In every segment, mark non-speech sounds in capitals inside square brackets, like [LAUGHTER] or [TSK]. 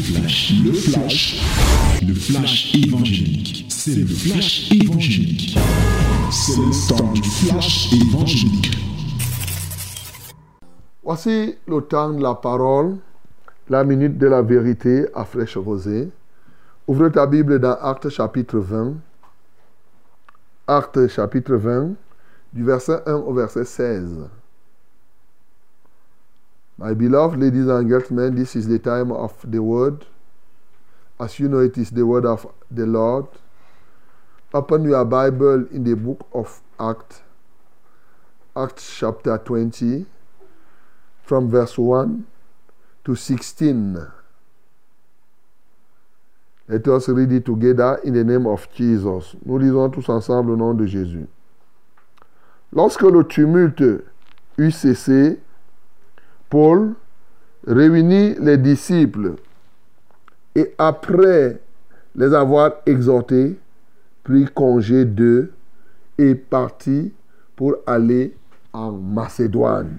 flash, le flash, le flash évangélique. C'est le flash évangélique. C'est le temps du flash évangélique. Voici le temps de la parole, la minute de la vérité à flèche rosée. Ouvre ta Bible dans Actes chapitre 20. Actes chapitre 20, du verset 1 au verset 16. My beloved ladies and gentlemen, this is the time of the word. As you know, it is the word of the Lord. Open your Bible in the book of Acts, Acts chapter 20, from verse 1 to 16. Let us read it together in the name of Jesus. Nous lisons tous ensemble au nom de Jésus. Lorsque le tumulte eut cessé, Paul réunit les disciples et après les avoir exhortés, prit congé d'eux et partit pour aller en Macédoine.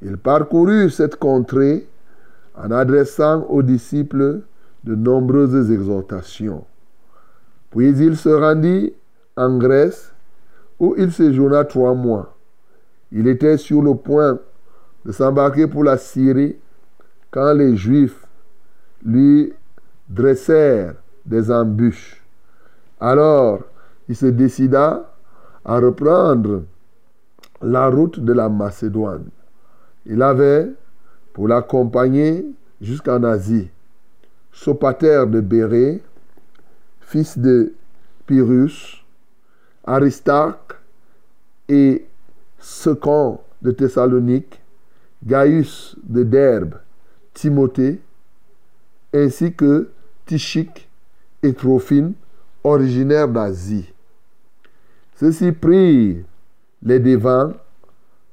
Il parcourut cette contrée en adressant aux disciples de nombreuses exhortations. Puis il se rendit en Grèce où il séjourna trois mois. Il était sur le point de s'embarquer pour la Syrie quand les Juifs lui dressèrent des embûches. Alors il se décida à reprendre la route de la Macédoine. Il avait, pour l'accompagner jusqu'en Asie, Sopater de Bérée, fils de Pyrrhus, Aristarque et Second de Thessalonique, Gaius de Derbe, Timothée, ainsi que Tichique et Trophine, originaires d'Asie. Ceux-ci prirent les devants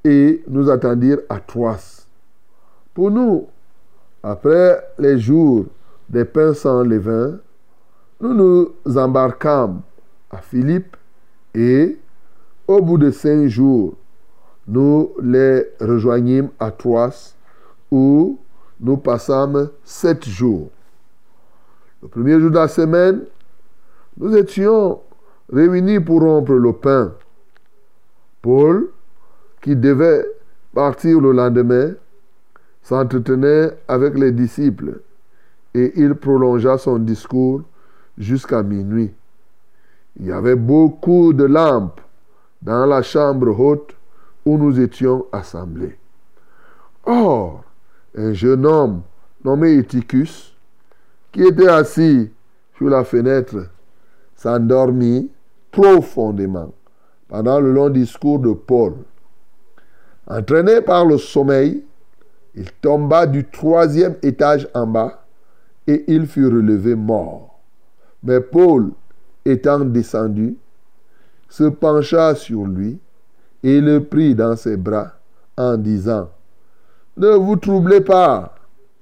et nous attendirent à Troas. Pour nous, après les jours des pains sans levain, nous nous embarquâmes à Philippe et, au bout de cinq jours, nous les rejoignîmes à Troas où nous passâmes sept jours. Le premier jour de la semaine, nous étions réunis pour rompre le pain. Paul, qui devait partir le lendemain, s'entretenait avec les disciples et il prolongea son discours jusqu'à minuit. Il y avait beaucoup de lampes dans la chambre haute où nous étions assemblés. Or, un jeune homme nommé Eutychus, qui était assis sur la fenêtre, s'endormit profondément pendant le long discours de Paul. Entraîné par le sommeil, il tomba du troisième étage en bas et il fut relevé mort. Mais Paul, étant descendu, se pencha sur lui et le prit dans ses bras en disant, Ne vous troublez pas,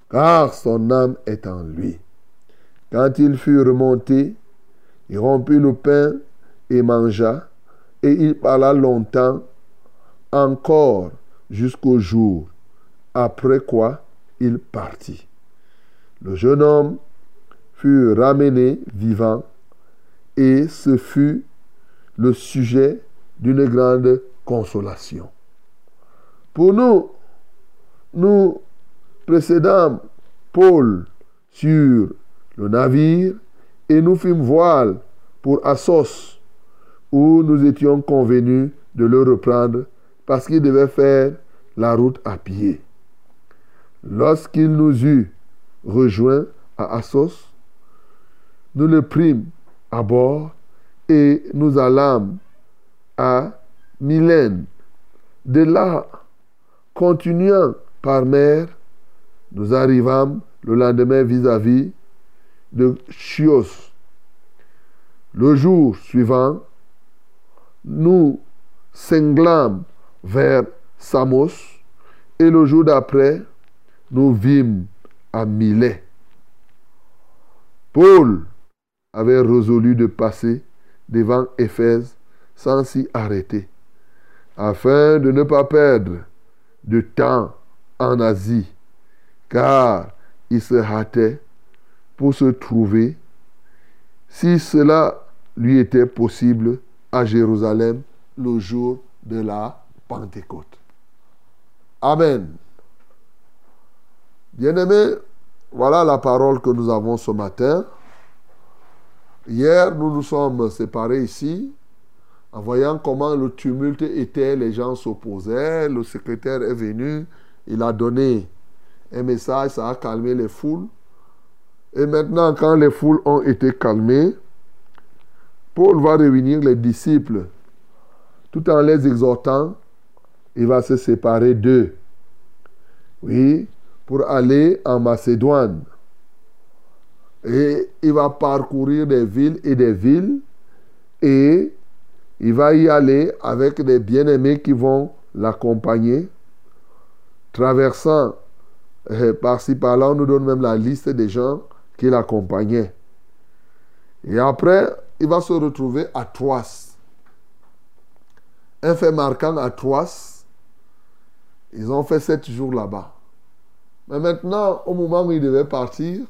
car son âme est en lui. Quand il fut remonté, il rompit le pain et mangea, et il parla longtemps encore jusqu'au jour, après quoi il partit. Le jeune homme fut ramené vivant, et ce fut le sujet d'une grande consolation. Pour nous, nous précédons Paul sur le navire et nous fîmes voile pour Assos, où nous étions convenus de le reprendre parce qu'il devait faire la route à pied. Lorsqu'il nous eut rejoints à Assos, nous le prîmes à bord et nous allâmes à Mylène. De là, continuant par mer, nous arrivâmes le lendemain vis-à-vis de Chios. Le jour suivant, nous cinglâmes vers Samos et le jour d'après, nous vîmes à Milet. Paul avait résolu de passer devant Éphèse sans s'y arrêter afin de ne pas perdre de temps en Asie, car il se hâtait pour se trouver, si cela lui était possible, à Jérusalem le jour de la Pentecôte. Amen. Bien-aimés, voilà la parole que nous avons ce matin. Hier, nous nous sommes séparés ici en voyant comment le tumulte était, les gens s'opposaient, le secrétaire est venu, il a donné un message, ça a calmé les foules. Et maintenant, quand les foules ont été calmées, Paul va réunir les disciples tout en les exhortant. Il va se séparer d'eux. Oui, pour aller en Macédoine. Et il va parcourir des villes et des villes. Et il va y aller avec des bien-aimés qui vont l'accompagner. Traversant eh, par-ci par-là, on nous donne même la liste des gens qui l'accompagnaient. Et après, il va se retrouver à Troas. Un fait marquant à Troas, ils ont fait sept jours là-bas. Mais maintenant, au moment où ils devaient partir,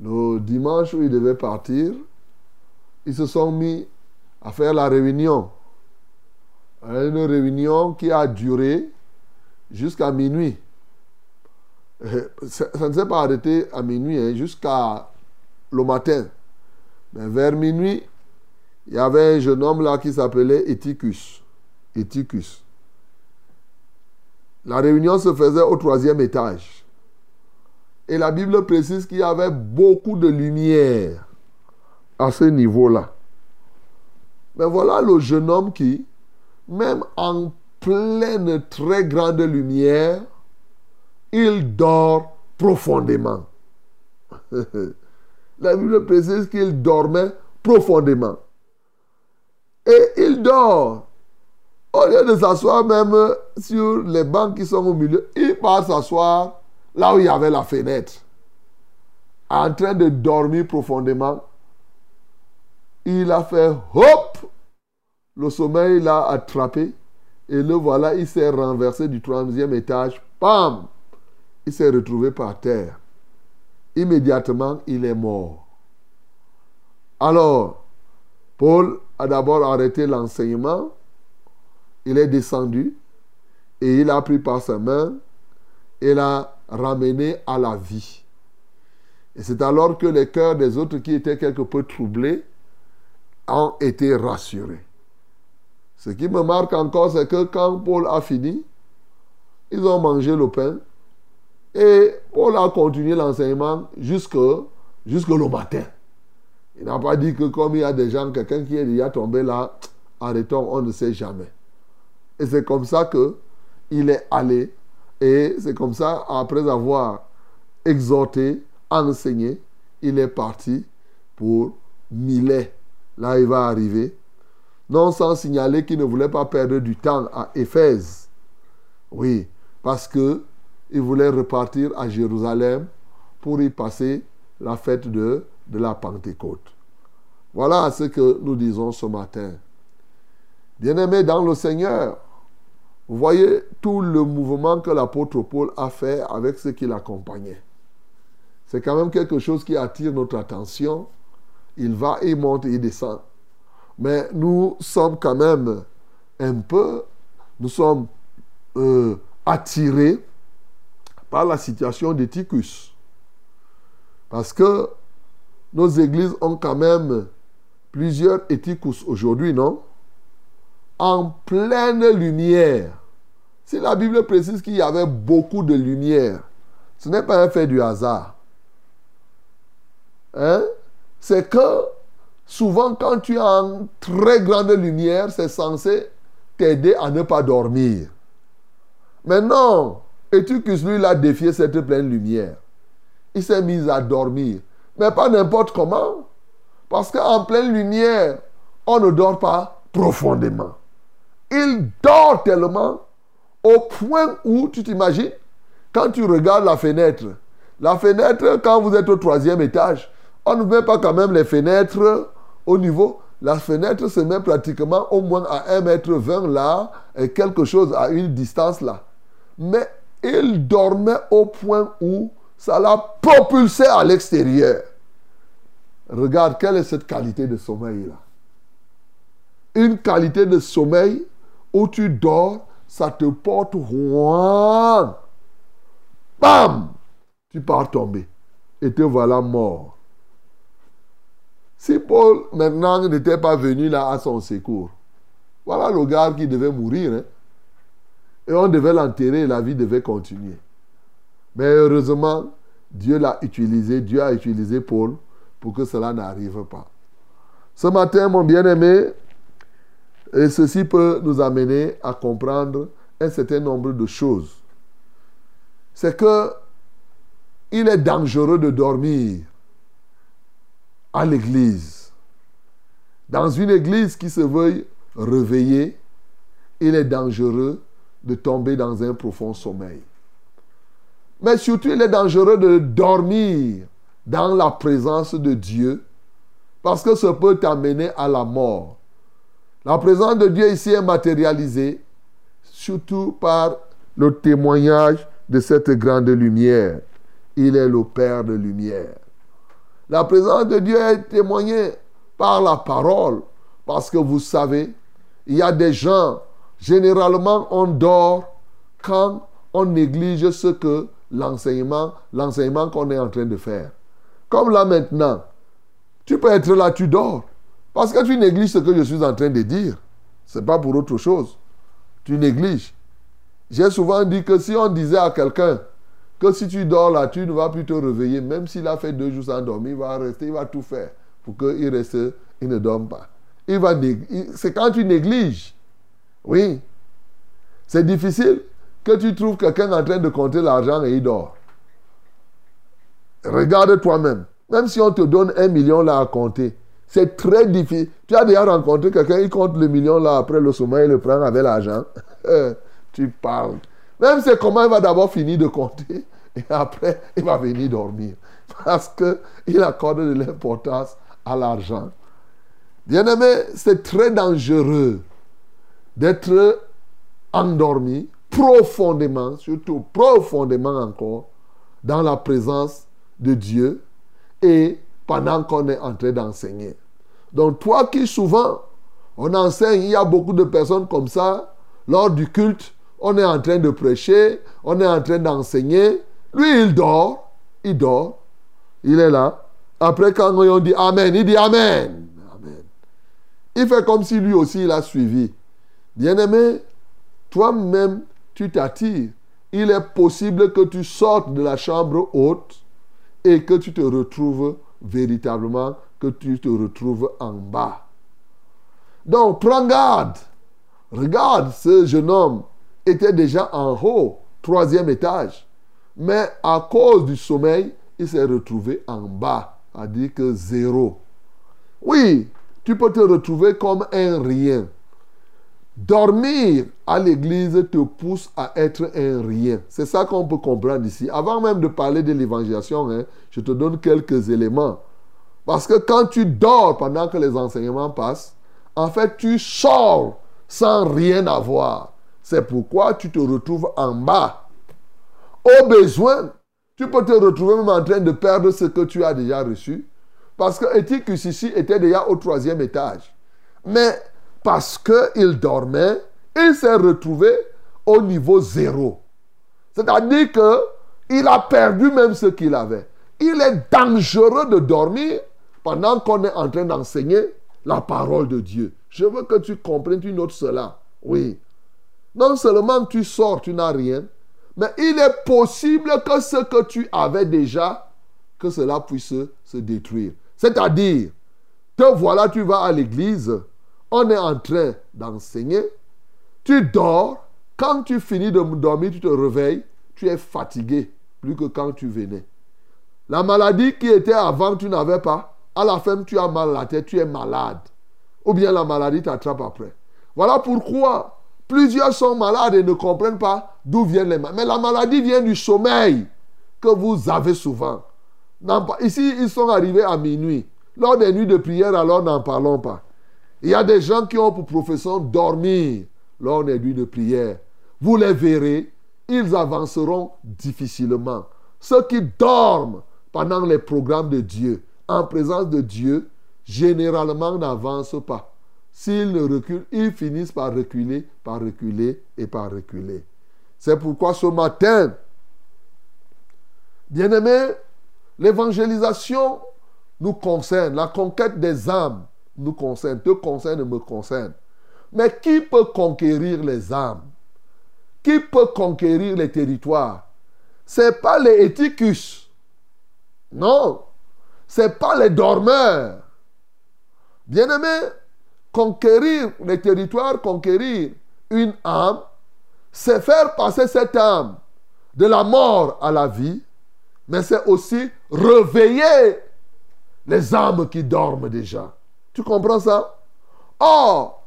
le dimanche où ils devaient partir, ils se sont mis à faire la réunion. Une réunion qui a duré jusqu'à minuit. Ça, ne s'est pas arrêté à minuit, hein, jusqu'à le matin. Mais vers minuit, il y avait un jeune homme là qui s'appelait Eticus. Eticus. La réunion se faisait au troisième étage. Et la Bible précise qu'il y avait beaucoup de lumière à ce niveau-là. Mais voilà le jeune homme qui, même en pleine très grande lumière, il dort profondément. [LAUGHS] La Bible précise qu'il dormait profondément. Et il dort. Au lieu de s'asseoir même sur les bancs qui sont au milieu, il part s'asseoir là où il y avait la fenêtre. En train de dormir profondément. Il a fait hop. Le sommeil l'a attrapé. Et le voilà, il s'est renversé du troisième étage. Pam! Il s'est retrouvé par terre immédiatement, il est mort. Alors, Paul a d'abord arrêté l'enseignement, il est descendu et il a pris par sa main et l'a ramené à la vie. Et c'est alors que les cœurs des autres qui étaient quelque peu troublés ont été rassurés. Ce qui me marque encore, c'est que quand Paul a fini, ils ont mangé le pain et Paul a continué l'enseignement jusque, jusque le matin. Il n'a pas dit que comme il y a des gens, quelqu'un qui est déjà tombé là, [TSK] arrêtons, on ne sait jamais. Et c'est comme ça que il est allé. Et c'est comme ça, après avoir exhorté, enseigné, il est parti pour Milet. Là, il va arriver. Non sans signaler qu'il ne voulait pas perdre du temps à Éphèse. Oui, parce que il voulait repartir à Jérusalem pour y passer la fête de, la Pentecôte. Voilà ce que nous disons ce matin. Bien-aimés dans le Seigneur, vous voyez tout le mouvement que l'apôtre Paul a fait avec ceux qui l'accompagnaient. C'est quand même quelque chose qui attire notre attention. Il va, il monte, il descend. Mais nous sommes quand même un peu, nous sommes euh, attirés par la situation d'Eticus. Parce que nos églises ont quand même plusieurs Eticus aujourd'hui, non? En pleine lumière. Si la Bible précise qu'il y avait beaucoup de lumière, ce n'est pas un fait du hasard. Hein? C'est que souvent quand tu es en très grande lumière, c'est censé t'aider à ne pas dormir. Mais non, tu lui, il a défié cette pleine lumière? Il s'est mis à dormir. Mais pas n'importe comment. Parce qu'en pleine lumière, on ne dort pas profondément. Il dort tellement au point où, tu t'imagines, quand tu regardes la fenêtre, la fenêtre, quand vous êtes au troisième étage, on ne met pas quand même les fenêtres au niveau. La fenêtre se met pratiquement au moins à 1 mètre 20 là, et quelque chose à une distance là. Mais il dormait au point où ça l'a propulsé à l'extérieur. Regarde, quelle est cette qualité de sommeil-là Une qualité de sommeil où tu dors, ça te porte loin. Bam Tu pars tomber. Et te voilà mort. Si Paul maintenant n'était pas venu là à son secours, voilà le gars qui devait mourir. Hein. Et on devait l'enterrer, la vie devait continuer. Mais heureusement, Dieu l'a utilisé, Dieu a utilisé Paul pour que cela n'arrive pas. Ce matin, mon bien-aimé, et ceci peut nous amener à comprendre un certain nombre de choses. C'est que il est dangereux de dormir à l'église. Dans une église qui se veuille réveiller, il est dangereux de tomber dans un profond sommeil. Mais surtout, il est dangereux de dormir dans la présence de Dieu parce que ça peut t'amener à la mort. La présence de Dieu ici est matérialisée surtout par le témoignage de cette grande lumière. Il est le Père de lumière. La présence de Dieu est témoignée par la parole parce que vous savez, il y a des gens, généralement on dort quand on néglige ce que l'enseignement, l'enseignement qu'on est en train de faire. Comme là maintenant, tu peux être là, tu dors. Parce que tu négliges ce que je suis en train de dire. Ce n'est pas pour autre chose. Tu négliges. J'ai souvent dit que si on disait à quelqu'un que si tu dors là, tu ne vas plus te réveiller, même s'il a fait deux jours sans dormir, il va rester, il va tout faire pour qu'il reste, il ne dorme pas. Il va c'est quand tu négliges. Oui. C'est difficile que tu trouves quelqu'un en train de compter l'argent et il dort. Regarde toi-même. Même si on te donne un million là à compter, c'est très difficile. Tu as déjà rencontré quelqu'un, il compte le million là, après le sommeil, il le prend avec l'argent. [LAUGHS] tu parles. Même c'est comment il va d'abord finir de compter [LAUGHS] et après il va venir dormir. Parce qu'il accorde de l'importance à l'argent. Bien-aimé, c'est très dangereux d'être endormi profondément, surtout profondément encore, dans la présence de Dieu et pendant qu'on est en train d'enseigner. Donc toi qui souvent, on enseigne, il y a beaucoup de personnes comme ça, lors du culte, on est en train de prêcher, on est en train d'enseigner. Lui, il dort, il dort, il est là. Après, quand on dit Amen, il dit Amen. Amen. Il fait comme si lui aussi, il a suivi. Bien-aimé, toi-même, tu t'attires. Il est possible que tu sortes de la chambre haute et que tu te retrouves véritablement, que tu te retrouves en bas. Donc, prends garde. Regarde, ce jeune homme était déjà en haut, troisième étage. Mais à cause du sommeil, il s'est retrouvé en bas, à dire que zéro. Oui, tu peux te retrouver comme un rien. Dormir à l'église te pousse à être un rien. C'est ça qu'on peut comprendre ici. Avant même de parler de l'évangélisation, hein, je te donne quelques éléments. Parce que quand tu dors pendant que les enseignements passent, en fait, tu sors sans rien avoir. C'est pourquoi tu te retrouves en bas. Au besoin, tu peux te retrouver même en train de perdre ce que tu as déjà reçu. Parce que Etikus ici était déjà au troisième étage. Mais parce qu'il dormait, il s'est retrouvé au niveau zéro. C'est-à-dire qu'il a perdu même ce qu'il avait. Il est dangereux de dormir pendant qu'on est en train d'enseigner la parole de Dieu. Je veux que tu comprennes, tu notes cela. Oui. Non seulement tu sors, tu n'as rien, mais il est possible que ce que tu avais déjà, que cela puisse se détruire. C'est-à-dire, te voilà, tu vas à l'église, on est en train d'enseigner, tu dors, quand tu finis de dormir, tu te réveilles, tu es fatigué, plus que quand tu venais. La maladie qui était avant, tu n'avais pas, à la fin, tu as mal la tête, tu es malade. Ou bien la maladie t'attrape après. Voilà pourquoi plusieurs sont malades et ne comprennent pas d'où viennent les maladies. Mais la maladie vient du sommeil que vous avez souvent. Ici, ils sont arrivés à minuit. Lors des nuits de prière, alors n'en parlons pas. Il y a des gens qui ont pour profession dormir lors des nuits de prière. Vous les verrez, ils avanceront difficilement. ceux qui dorment pendant les programmes de Dieu, en présence de Dieu, généralement n'avancent pas. S'ils ne reculent, ils finissent par reculer, par reculer et par reculer. C'est pourquoi ce matin, bien aimé, l'évangélisation nous concerne, la conquête des âmes nous concerne, te concerne, me concerne. Mais qui peut conquérir les âmes? Qui peut conquérir les territoires? Ce n'est pas les éticus. Non. Ce n'est pas les dormeurs. Bien-aimé, conquérir les territoires, conquérir une âme, c'est faire passer cette âme de la mort à la vie, mais c'est aussi réveiller les âmes qui dorment déjà. Tu comprends ça? Or,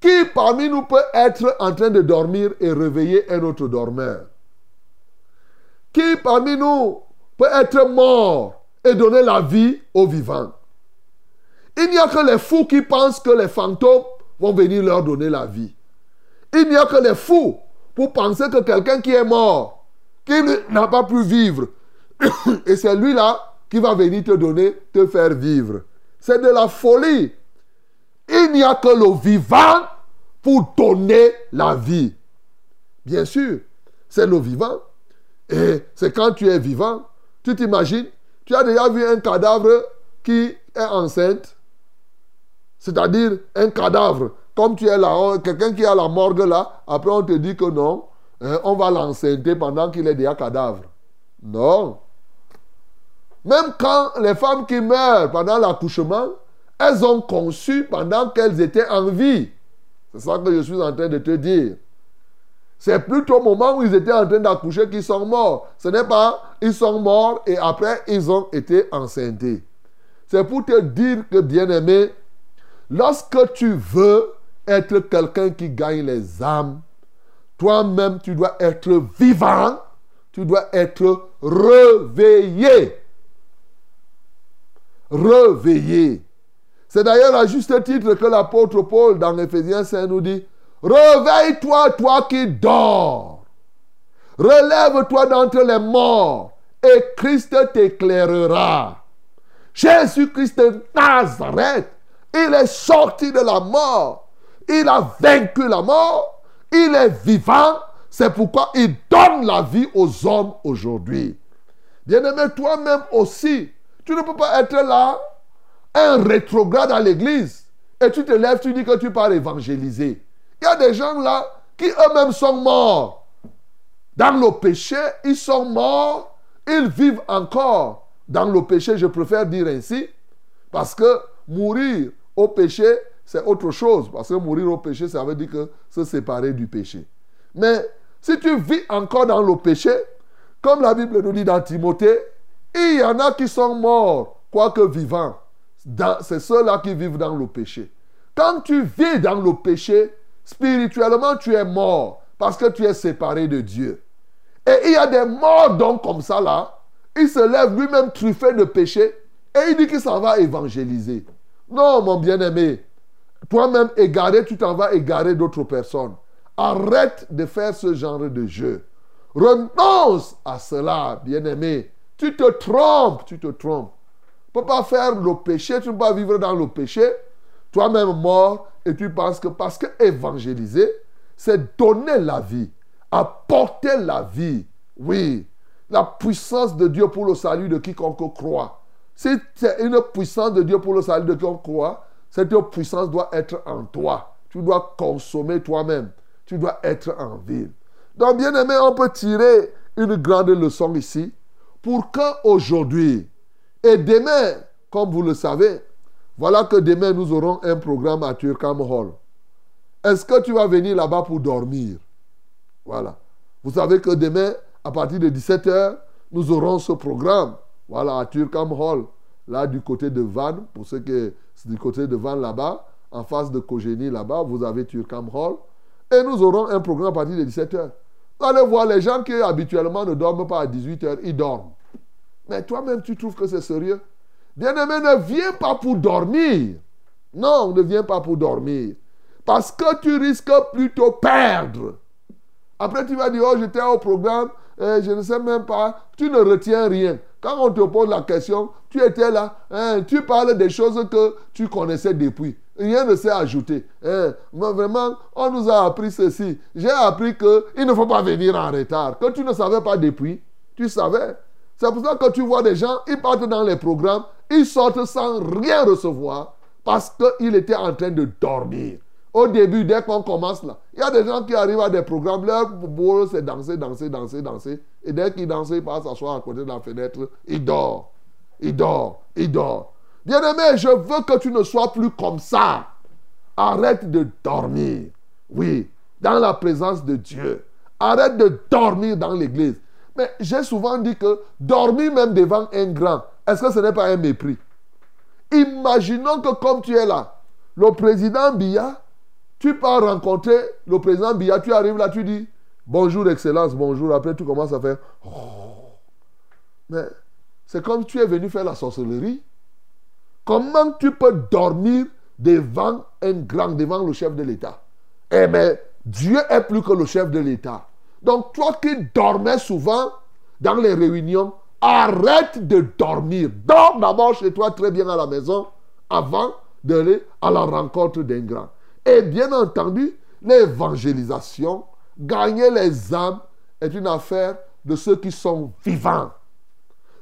qui parmi nous peut être en train de dormir et réveiller un autre dormeur? Qui parmi nous peut être mort et donner la vie aux vivants Il n'y a que les fous qui pensent que les fantômes vont venir leur donner la vie. Il n'y a que les fous pour penser que quelqu'un qui est mort, qui n'a pas pu vivre, [COUGHS] et c'est lui-là qui va venir te donner, te faire vivre. C'est de la folie. Il n'y a que le vivant pour donner la vie. Bien sûr, c'est le vivant. Et c'est quand tu es vivant, tu t'imagines, tu as déjà vu un cadavre qui est enceinte. C'est-à-dire un cadavre. Comme tu es là, quelqu'un qui est à la morgue là, après on te dit que non, hein, on va l'enceinte pendant qu'il est déjà cadavre. Non. Même quand les femmes qui meurent pendant l'accouchement, elles ont conçu pendant qu'elles étaient en vie. C'est ça que je suis en train de te dire. C'est plutôt au moment où ils étaient en train d'accoucher qu'ils sont morts. Ce n'est pas ils sont morts et après ils ont été enceintés. C'est pour te dire que, bien-aimé, lorsque tu veux être quelqu'un qui gagne les âmes, toi-même tu dois être vivant, tu dois être réveillé réveillé. C'est d'ailleurs à juste titre que l'apôtre Paul dans Ephésiens 5 nous dit, Réveille-toi, toi qui dors. Relève-toi d'entre les morts et Christ t'éclairera. Jésus-Christ Nazareth, il est sorti de la mort. Il a vaincu la mort. Il est vivant. C'est pourquoi il donne la vie aux hommes aujourd'hui. Bien-aimé, toi-même aussi, tu ne peux pas être là, un rétrograde à l'église, et tu te lèves, tu dis que tu pars évangéliser. Il y a des gens là qui eux-mêmes sont morts. Dans le péché, ils sont morts, ils vivent encore. Dans le péché, je préfère dire ainsi, parce que mourir au péché, c'est autre chose. Parce que mourir au péché, ça veut dire que se séparer du péché. Mais si tu vis encore dans le péché, comme la Bible nous dit dans Timothée, il y en a qui sont morts, quoique vivants. C'est ceux-là qui vivent dans le péché. Quand tu vis dans le péché, spirituellement, tu es mort parce que tu es séparé de Dieu. Et il y a des morts donc comme ça là. Il se lève lui-même truffé de péché et il dit qu'il s'en va évangéliser. Non, mon bien-aimé. Toi-même égaré, tu t'en vas égarer d'autres personnes. Arrête de faire ce genre de jeu. Renonce à cela, bien-aimé. Tu te trompes, tu te trompes. Tu ne peux pas faire le péché, tu ne peux pas vivre dans le péché, toi-même mort, et tu penses que parce que évangéliser, c'est donner la vie, apporter la vie. Oui, la puissance de Dieu pour le salut de quiconque croit. Si c'est une puissance de Dieu pour le salut de quiconque croit, cette puissance doit être en toi. Tu dois consommer toi-même. Tu dois être en ville. Donc, bien aimé, on peut tirer une grande leçon ici pour qu'aujourd'hui et demain, comme vous le savez, voilà que demain nous aurons un programme à Turkam Hall. Est-ce que tu vas venir là-bas pour dormir? Voilà. Vous savez que demain, à partir de 17h, nous aurons ce programme. Voilà, à Turkam Hall, là du côté de Vannes, pour ceux qui sont du côté de Vannes là-bas, en face de Kogeni là-bas, vous avez Turkam Hall. Et nous aurons un programme à partir de 17h. Vous allez voir les gens qui habituellement ne dorment pas à 18h, ils dorment. Mais toi-même, tu trouves que c'est sérieux? Bien-aimé, ne viens pas pour dormir. Non, ne viens pas pour dormir. Parce que tu risques plutôt perdre. Après, tu vas dire, oh, j'étais au programme, euh, je ne sais même pas, tu ne retiens rien. Quand on te pose la question, tu étais là, hein, tu parles des choses que tu connaissais depuis. Rien ne s'est ajouté. Hein. Mais vraiment, on nous a appris ceci. J'ai appris qu'il ne faut pas venir en retard. Que tu ne savais pas depuis, tu savais. C'est pour ça que tu vois des gens, ils partent dans les programmes, ils sortent sans rien recevoir parce qu'il était en train de dormir. Au début, dès qu'on commence là, il y a des gens qui arrivent à des programmes, leur boulot c'est danser, danser, danser, danser. Et dès qu'ils dansent, ils passent s'asseoir à côté de la fenêtre, ils dorment. Ils dorment, ils dorment. Bien-aimé, je veux que tu ne sois plus comme ça. Arrête de dormir. Oui, dans la présence de Dieu. Arrête de dormir dans l'église. Mais j'ai souvent dit que dormir même devant un grand, est-ce que ce n'est pas un mépris? Imaginons que comme tu es là, le président Biya tu pars rencontrer le président Biya, tu arrives là, tu dis bonjour, excellence, bonjour. Après, tu commences à faire. Oh. Mais c'est comme tu es venu faire la sorcellerie. Comment tu peux dormir devant un grand, devant le chef de l'État? Eh bien, Dieu est plus que le chef de l'État. Donc, toi qui dormais souvent dans les réunions, arrête de dormir. Dors d'abord chez toi très bien à la maison avant d'aller à la rencontre d'un grand. Et bien entendu, l'évangélisation, gagner les âmes, est une affaire de ceux qui sont vivants,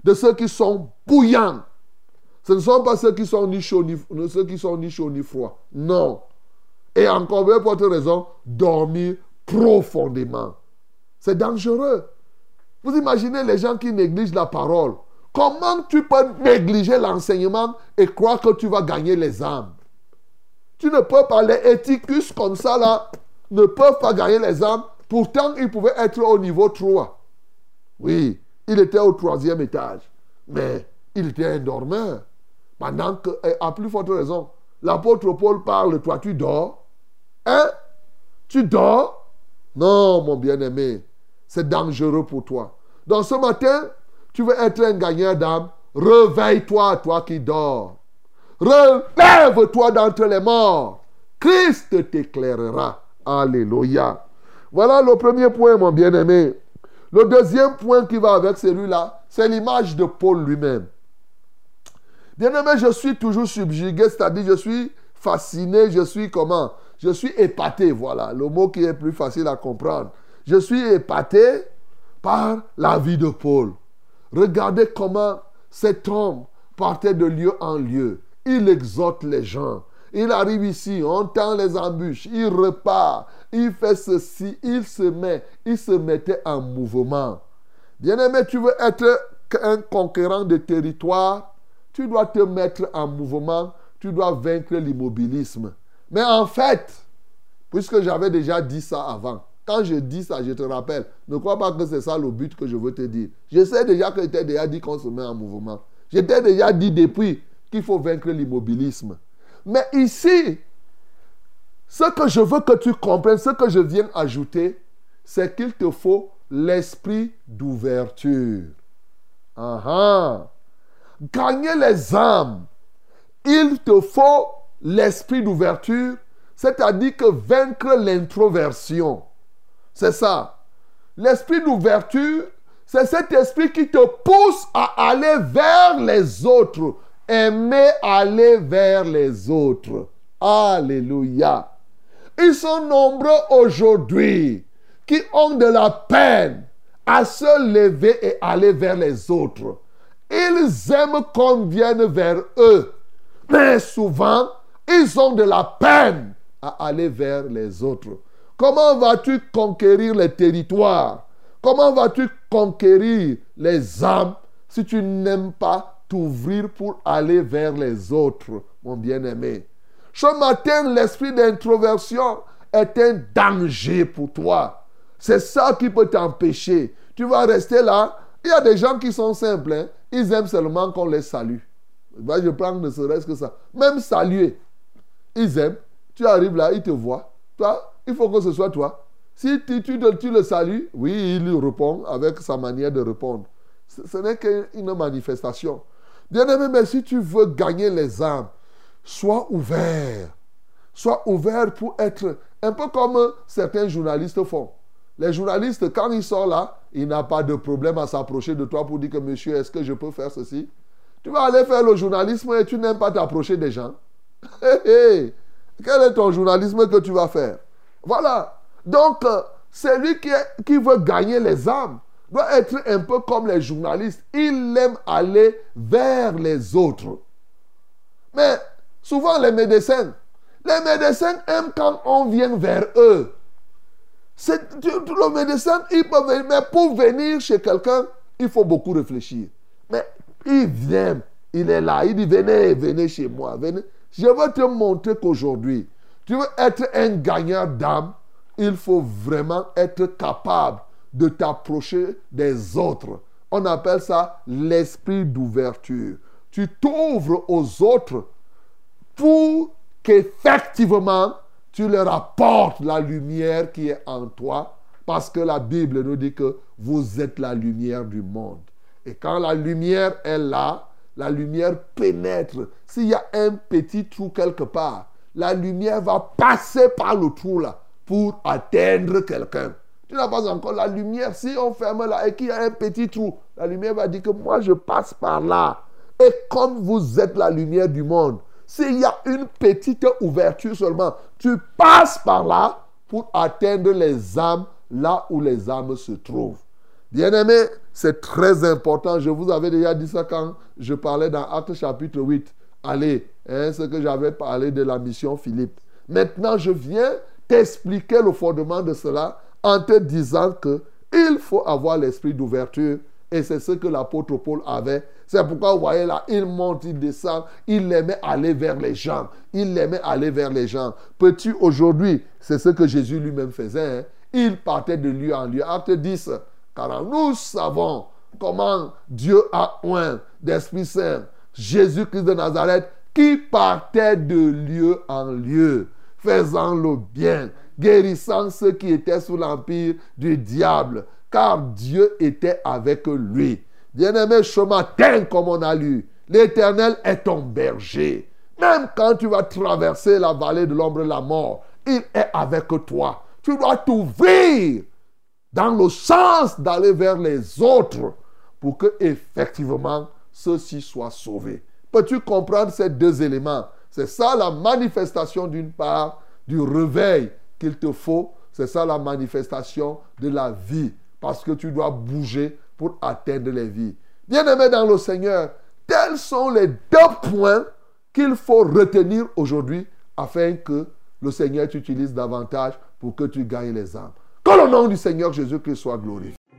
de ceux qui sont bouillants. Ce ne sont pas ceux qui sont ni chauds ni, ceux qui sont ni chauds ni froids. Non. Et encore bien pour autre raison, dormir profondément. C'est dangereux. Vous imaginez les gens qui négligent la parole. Comment tu peux négliger l'enseignement et croire que tu vas gagner les âmes? Tu ne peux pas, les éthicus comme ça là, ne peuvent pas gagner les âmes. Pourtant, ils pouvaient être au niveau 3. Oui, il était au troisième étage. Mais il était un dormeur. Pendant que, à plus forte raison, l'apôtre Paul parle, toi tu dors? Hein? Tu dors? Non, mon bien-aimé, c'est dangereux pour toi. Donc ce matin, tu veux être un gagnant d'âme, réveille-toi, toi qui dors. Relève-toi d'entre les morts. Christ t'éclairera. Alléluia. Voilà le premier point, mon bien-aimé. Le deuxième point qui va avec celui-là, c'est l'image de Paul lui-même. Bien-aimé, je suis toujours subjugué, c'est-à-dire je suis fasciné, je suis comment? Je suis épaté, voilà, le mot qui est plus facile à comprendre. Je suis épaté par la vie de Paul. Regardez comment cet homme partait de lieu en lieu. Il exhorte les gens. Il arrive ici, on tend les embûches, il repart, il fait ceci, il se met, il se mettait en mouvement. Bien-aimé, tu veux être un conquérant de territoire, tu dois te mettre en mouvement, tu dois vaincre l'immobilisme. Mais en fait, puisque j'avais déjà dit ça avant, quand je dis ça, je te rappelle, ne crois pas que c'est ça le but que je veux te dire. Je sais déjà que tu déjà dit qu'on se met en mouvement. Je t'ai déjà dit depuis qu'il faut vaincre l'immobilisme. Mais ici, ce que je veux que tu comprennes, ce que je viens ajouter, c'est qu'il te faut l'esprit d'ouverture. Gagner les âmes, il te faut l'esprit d'ouverture, c'est-à-dire que vaincre l'introversion. C'est ça. L'esprit d'ouverture, c'est cet esprit qui te pousse à aller vers les autres, Aimer aller vers les autres. Alléluia. Ils sont nombreux aujourd'hui qui ont de la peine à se lever et aller vers les autres. Ils aiment qu'on vienne vers eux. Mais souvent, ils ont de la peine à aller vers les autres. Comment vas-tu conquérir les territoires? Comment vas-tu conquérir les âmes si tu n'aimes pas t'ouvrir pour aller vers les autres, mon bien-aimé. Ce matin, l'esprit d'introversion est un danger pour toi. C'est ça qui peut t'empêcher. Tu vas rester là. Il y a des gens qui sont simples. Hein. Ils aiment seulement qu'on les salue. je prends ne serait-ce que ça. Même saluer. Ils aiment. Tu arrives là, ils te voient. Toi, il faut que ce soit toi. Si tu, le salues, oui, il répond avec sa manière de répondre. Ce n'est qu'une manifestation. Bien-aimé, mais si tu veux gagner les âmes, sois ouvert. Sois ouvert pour être un peu comme certains journalistes font. Les journalistes, quand ils sont là, il n'a pas de problème à s'approcher de toi pour dire que monsieur, est-ce que je peux faire ceci? Tu vas aller faire le journalisme et tu n'aimes pas t'approcher des gens. [LAUGHS] Quel est ton journalisme que tu vas faire? Voilà. Donc, euh, celui qui, qui veut gagner les âmes doit être un peu comme les journalistes. Il aime aller vers les autres. Mais souvent les médecins, les médecins aiment quand on vient vers eux. Le médecin, il peut venir, mais pour venir chez quelqu'un, il faut beaucoup réfléchir. Mais il vient, il est là, il dit venez, venez chez moi, venez. Je veux te montrer qu'aujourd'hui, tu veux être un gagnant d'âme, il faut vraiment être capable de t'approcher des autres. On appelle ça l'esprit d'ouverture. Tu t'ouvres aux autres pour qu'effectivement tu leur apportes la lumière qui est en toi, parce que la Bible nous dit que vous êtes la lumière du monde. Et quand la lumière est là, la lumière pénètre. S'il y a un petit trou quelque part, la lumière va passer par le trou là pour atteindre quelqu'un. Tu n'as pas encore la lumière. Si on ferme là et qu'il y a un petit trou, la lumière va dire que moi je passe par là. Et comme vous êtes la lumière du monde, s'il y a une petite ouverture seulement, tu passes par là pour atteindre les âmes là où les âmes se trouvent. Bien-aimés, c'est très important. Je vous avais déjà dit ça quand je parlais dans Actes chapitre 8. Allez, hein, ce que j'avais parlé de la mission Philippe. Maintenant, je viens t'expliquer le fondement de cela en te disant que il faut avoir l'esprit d'ouverture. Et c'est ce que l'apôtre Paul avait c'est pourquoi vous voyez là, il monte, il descend, il aimait aller vers les gens. Il aimait aller vers les gens. Petit aujourd'hui, c'est ce que Jésus lui-même faisait. Hein. Il partait de lieu en lieu. Acte 10, car nous savons comment Dieu a oint d'Esprit Saint Jésus-Christ de Nazareth qui partait de lieu en lieu, faisant le bien, guérissant ceux qui étaient sous l'empire du diable, car Dieu était avec lui. Bien-aimé, ce matin, comme on a lu, l'Éternel est ton berger. Même quand tu vas traverser la vallée de l'ombre de la mort, il est avec toi. Tu dois t'ouvrir dans le sens d'aller vers les autres pour que effectivement ceux-ci soient sauvés. Peux-tu comprendre ces deux éléments? C'est ça la manifestation d'une part du réveil qu'il te faut. C'est ça la manifestation de la vie. Parce que tu dois bouger pour atteindre les vies. Bien-aimés dans le Seigneur, tels sont les deux points qu'il faut retenir aujourd'hui afin que le Seigneur t'utilise davantage pour que tu gagnes les âmes. Que le nom du Seigneur Jésus-Christ soit glorifié.